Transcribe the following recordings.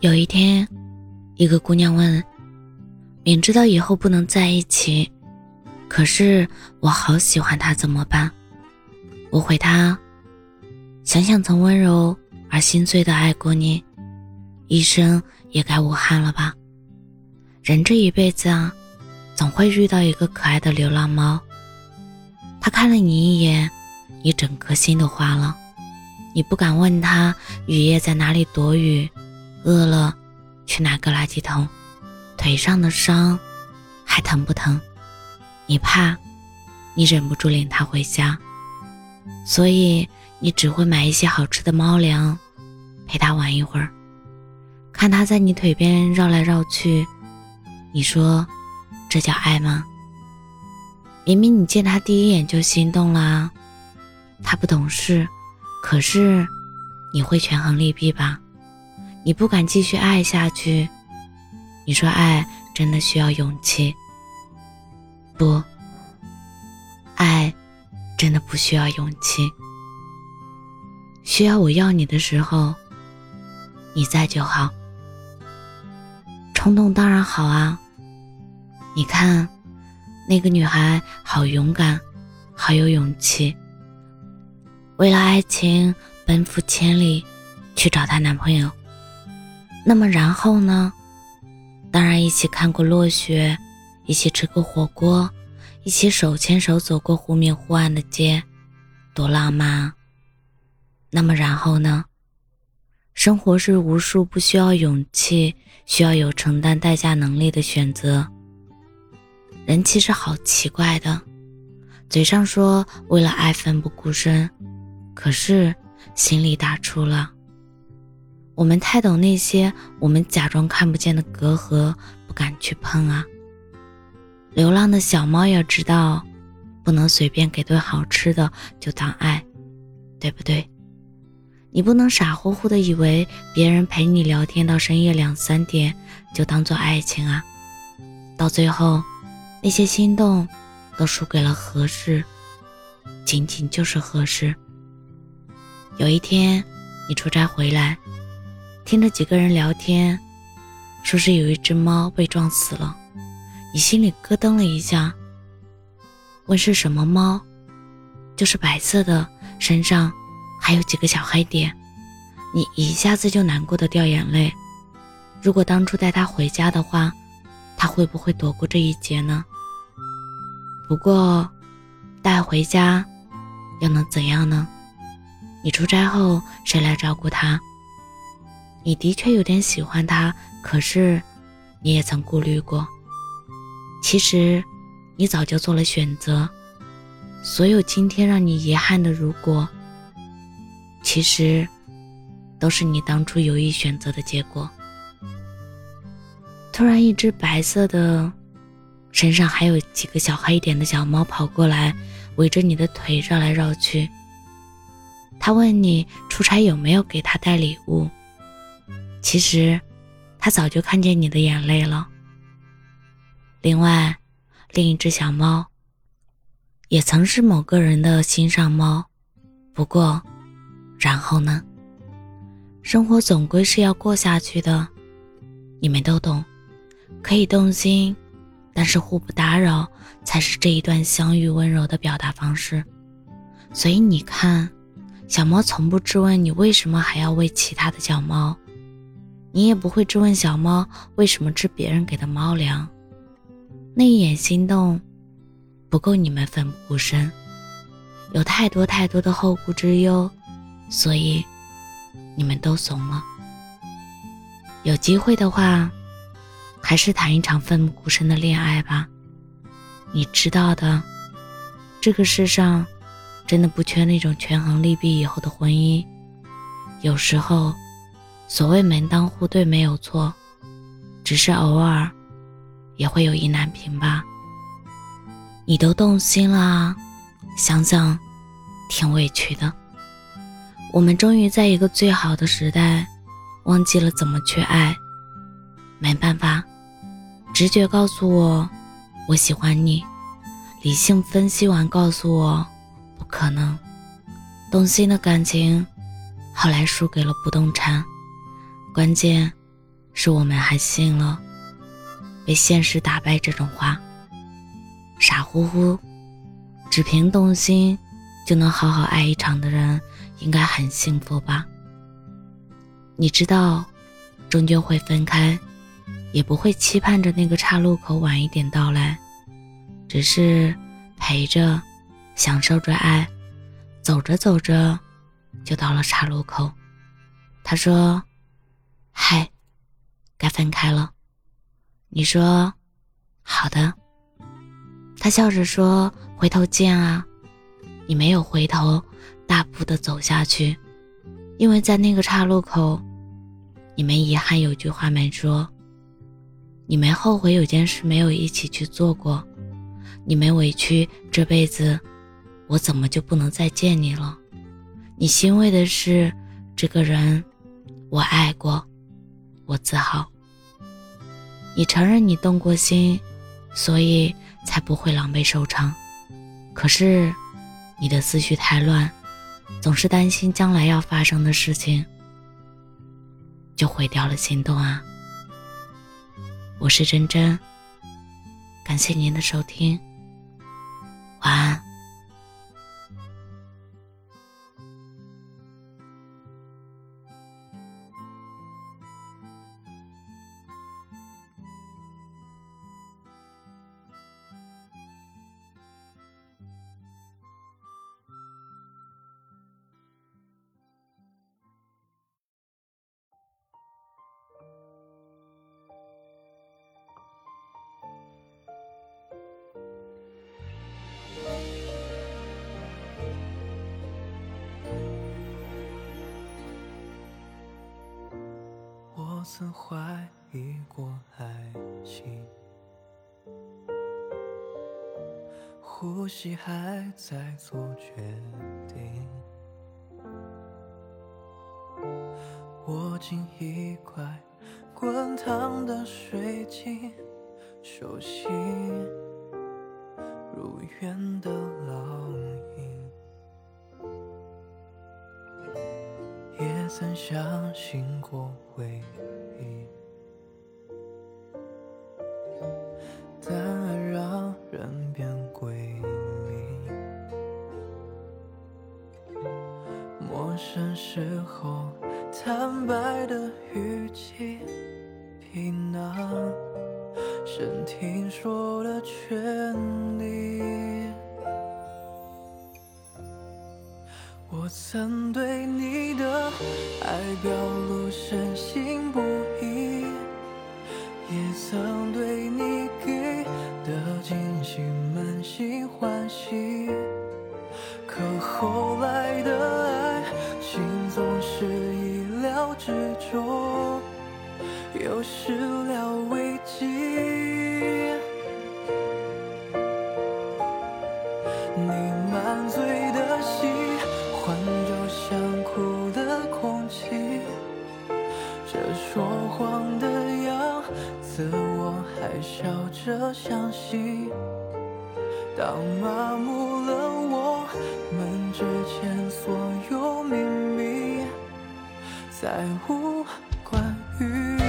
有一天，一个姑娘问：“明知道以后不能在一起，可是我好喜欢他，怎么办？”我回她：“想想曾温柔而心碎的爱过你，一生也该无憾了吧？人这一辈子啊，总会遇到一个可爱的流浪猫。他看了你一眼，你整颗心都化了。你不敢问他雨夜在哪里躲雨。”饿了，去拿个垃圾桶。腿上的伤还疼不疼？你怕，你忍不住领他回家，所以你只会买一些好吃的猫粮，陪他玩一会儿，看他在你腿边绕来绕去。你说，这叫爱吗？明明你见他第一眼就心动了，他不懂事，可是你会权衡利弊吧？你不敢继续爱下去，你说爱真的需要勇气。不，爱真的不需要勇气。需要我要你的时候，你在就好。冲动当然好啊。你看，那个女孩好勇敢，好有勇气，为了爱情奔赴千里，去找她男朋友。那么然后呢？当然一起看过落雪，一起吃过火锅，一起手牵手走过忽明忽暗的街，多浪漫。那么然后呢？生活是无数不需要勇气、需要有承担代价能力的选择。人其实好奇怪的，嘴上说为了爱奋不顾身，可是心里打出了。我们太懂那些我们假装看不见的隔阂，不敢去碰啊。流浪的小猫也知道，不能随便给顿好吃的就当爱，对不对？你不能傻乎乎的以为别人陪你聊天到深夜两三点就当做爱情啊。到最后，那些心动都输给了合适，仅仅就是合适。有一天，你出差回来。听着几个人聊天，说是有一只猫被撞死了，你心里咯噔了一下。问是什么猫？就是白色的，身上还有几个小黑点。你一下子就难过的掉眼泪。如果当初带它回家的话，它会不会躲过这一劫呢？不过，带回家又能怎样呢？你出差后谁来照顾它？你的确有点喜欢他，可是，你也曾顾虑过。其实，你早就做了选择。所有今天让你遗憾的如果，其实，都是你当初有意选择的结果。突然，一只白色的，身上还有几个小黑点的小猫跑过来，围着你的腿绕来绕去。他问你出差有没有给他带礼物。其实，他早就看见你的眼泪了。另外，另一只小猫，也曾是某个人的心上猫。不过，然后呢？生活总归是要过下去的，你们都懂。可以动心，但是互不打扰，才是这一段相遇温柔的表达方式。所以你看，小猫从不质问你为什么还要喂其他的小猫。你也不会质问小猫为什么吃别人给的猫粮，那一眼心动，不够你们奋不顾身，有太多太多的后顾之忧，所以你们都怂了。有机会的话，还是谈一场奋不顾身的恋爱吧。你知道的，这个世上真的不缺那种权衡利弊以后的婚姻，有时候。所谓门当户对没有错，只是偶尔也会有意难平吧。你都动心了，想想挺委屈的。我们终于在一个最好的时代，忘记了怎么去爱。没办法，直觉告诉我我喜欢你，理性分析完告诉我不可能。动心的感情，后来输给了不动产。关键，是我们还信了被现实打败这种话，傻乎乎，只凭动心就能好好爱一场的人，应该很幸福吧？你知道，终究会分开，也不会期盼着那个岔路口晚一点到来，只是陪着，享受着爱，走着走着，就到了岔路口。他说：“嗨，该分开了。”你说：“好的。”他笑着说：“回头见啊。”你没有回头，大步的走下去，因为在那个岔路口。你没遗憾有句话没说，你没后悔有件事没有一起去做过，你没委屈这辈子，我怎么就不能再见你了？你欣慰的是，这个人，我爱过，我自豪。你承认你动过心，所以才不会狼狈收场。可是，你的思绪太乱，总是担心将来要发生的事情。就毁掉了心动啊！我是真真，感谢您的收听，晚安。曾怀疑过爱情，呼吸还在做决定。握紧一块滚烫的水晶，手心如愿的烙印，也曾相信过回忆，但爱让人变鬼迷，陌生时候。坦白的语气，皮囊，深听说的权利。我曾对你的爱表露深信，曾对你给的惊喜满心欢喜，可后来的爱情总是。执着，又始料未再无关于你，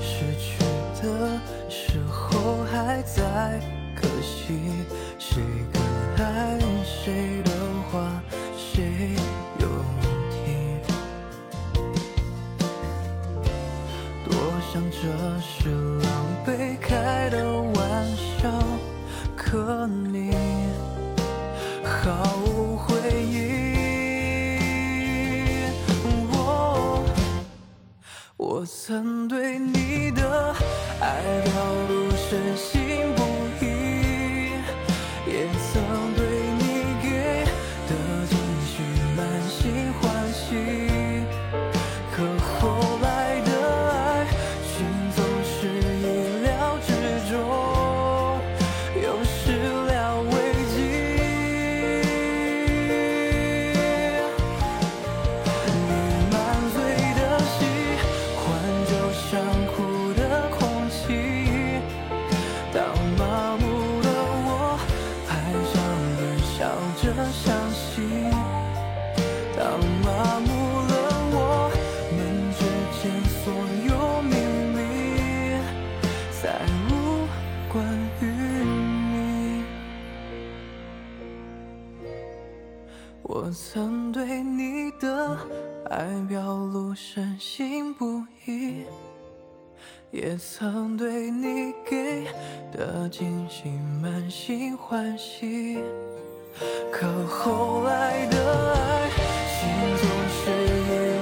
失去的时候还在可惜，谁更爱谁这是狼狈开的玩笑，可你毫无回应。我我曾对你的爱表露深信曾对你给的惊喜满心欢喜。可后来的爱情总是意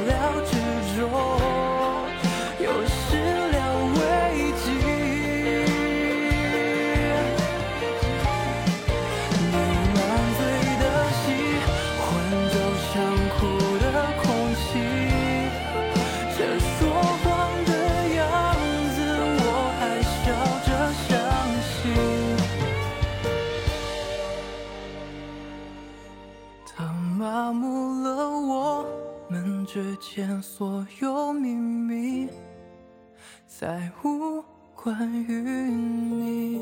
所有秘密再无关于你。